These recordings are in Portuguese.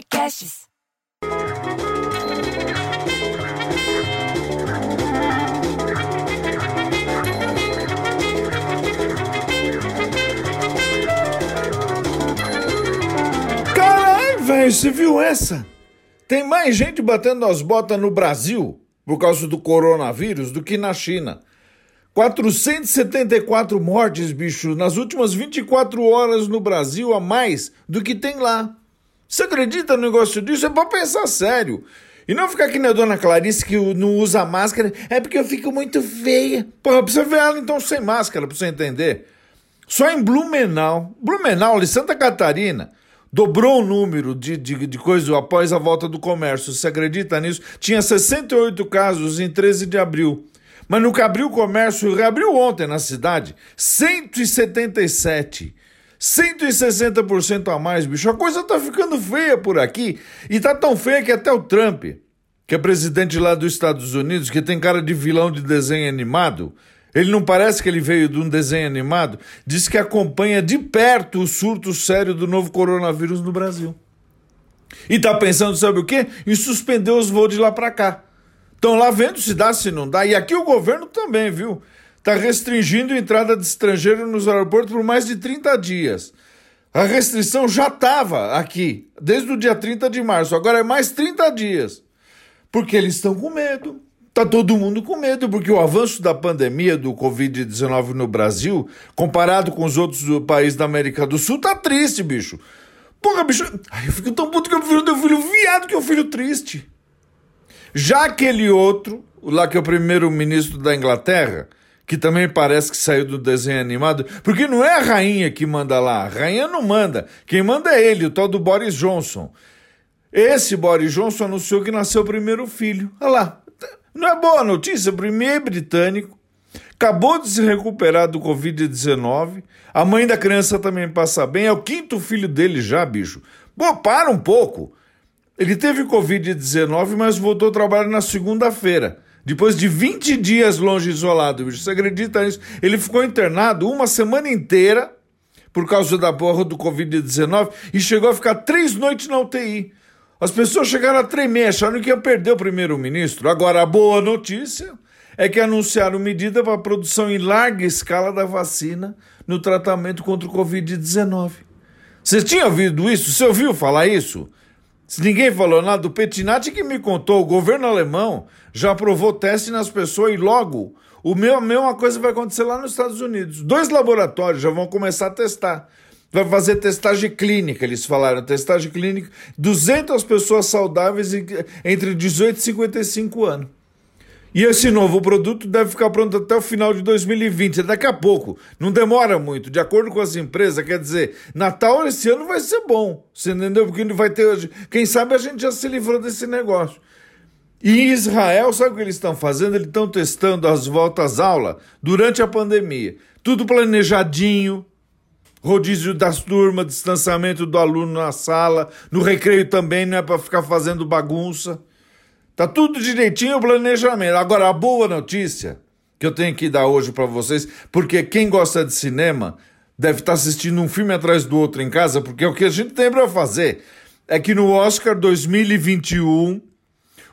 Podcasts. Caralho, velho, você viu essa? Tem mais gente batendo as botas no Brasil por causa do coronavírus do que na China. 474 mortes, bicho, nas últimas 24 horas no Brasil a mais do que tem lá. Você acredita no negócio disso? É pra pensar sério. E não ficar que nem a dona Clarice que não usa máscara, é porque eu fico muito feia. Porra, precisa ver ela então sem máscara pra você entender. Só em Blumenau, Blumenau, de Santa Catarina, dobrou o número de, de, de coisas após a volta do comércio. Você acredita nisso? Tinha 68 casos em 13 de abril. Mas no que abriu o comércio, reabriu ontem na cidade, 177. 160% a mais, bicho. A coisa tá ficando feia por aqui. E tá tão feia que até o Trump, que é presidente lá dos Estados Unidos, que tem cara de vilão de desenho animado, ele não parece que ele veio de um desenho animado, diz que acompanha de perto o surto sério do novo coronavírus no Brasil. E tá pensando, sabe o quê? Em suspender os voos de lá para cá. Estão lá vendo se dá, se não dá. E aqui o governo também, viu? Está restringindo a entrada de estrangeiro nos aeroportos por mais de 30 dias. A restrição já estava aqui, desde o dia 30 de março. Agora é mais 30 dias. Porque eles estão com medo. Tá todo mundo com medo, porque o avanço da pandemia do Covid-19 no Brasil, comparado com os outros países da América do Sul, tá triste, bicho. Porra, bicho. Ai, eu fico tão puto que eu prefiro ter filho viado que um filho triste. Já aquele outro, lá que é o primeiro-ministro da Inglaterra, que também parece que saiu do desenho animado, porque não é a rainha que manda lá, a rainha não manda, quem manda é ele, o tal do Boris Johnson. Esse Boris Johnson anunciou que nasceu o primeiro filho. Olha lá, não é boa notícia, primeiro britânico, acabou de se recuperar do Covid-19, a mãe da criança também passa bem, é o quinto filho dele já, bicho. Pô, para um pouco. Ele teve Covid-19, mas voltou a trabalhar na segunda-feira. Depois de 20 dias longe isolado, bicho. Você acredita nisso? Ele ficou internado uma semana inteira por causa da porra do Covid-19 e chegou a ficar três noites na UTI. As pessoas chegaram a tremer, achando que ia perder o primeiro-ministro. Agora, a boa notícia é que anunciaram medida para a produção em larga escala da vacina no tratamento contra o Covid-19. Você tinha ouvido isso? Você ouviu falar isso? Se ninguém falou nada, o Petinati que me contou, o governo alemão já aprovou teste nas pessoas e logo o meu, a mesma coisa vai acontecer lá nos Estados Unidos. Dois laboratórios já vão começar a testar. Vai fazer testagem clínica, eles falaram, testagem clínica, 200 pessoas saudáveis entre 18 e 55 anos. E esse novo produto deve ficar pronto até o final de 2020, daqui a pouco. Não demora muito, de acordo com as empresas. Quer dizer, Natal esse ano vai ser bom. Você entendeu? Porque vai ter hoje. Quem sabe a gente já se livrou desse negócio. E em Israel, sabe o que eles estão fazendo? Eles estão testando as voltas aula durante a pandemia. Tudo planejadinho, rodízio das turmas, distanciamento do aluno na sala, no recreio também, não é para ficar fazendo bagunça. Tá tudo direitinho o planejamento. Agora, a boa notícia que eu tenho que dar hoje para vocês, porque quem gosta de cinema deve estar tá assistindo um filme atrás do outro em casa, porque é o que a gente tem para fazer. É que no Oscar 2021,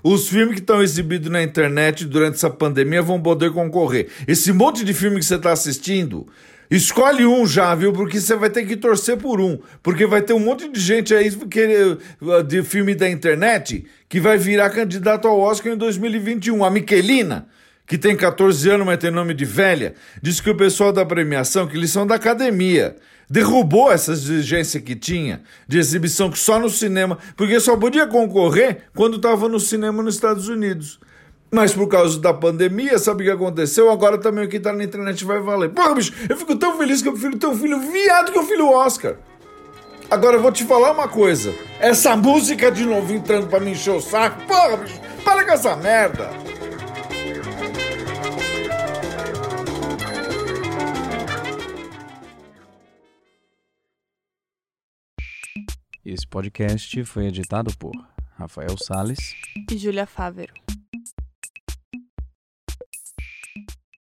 os filmes que estão exibidos na internet durante essa pandemia vão poder concorrer. Esse monte de filme que você está assistindo, Escolhe um já, viu? Porque você vai ter que torcer por um. Porque vai ter um monte de gente aí que, de filme da internet que vai virar candidato ao Oscar em 2021. A Miquelina, que tem 14 anos, mas tem nome de velha, disse que o pessoal da premiação, que eles são da academia, derrubou essa exigência que tinha de exibição que só no cinema, porque só podia concorrer quando estava no cinema nos Estados Unidos. Mas por causa da pandemia, sabe o que aconteceu? Agora também o que tá na internet vai valer. Porra, bicho, eu fico tão feliz que eu prefiro ter um filho viado que o filho Oscar. Agora eu vou te falar uma coisa. Essa música de novo entrando pra me encher o saco. Porra, bicho, para com essa merda. Esse podcast foi editado por Rafael Sales e Júlia Fávero.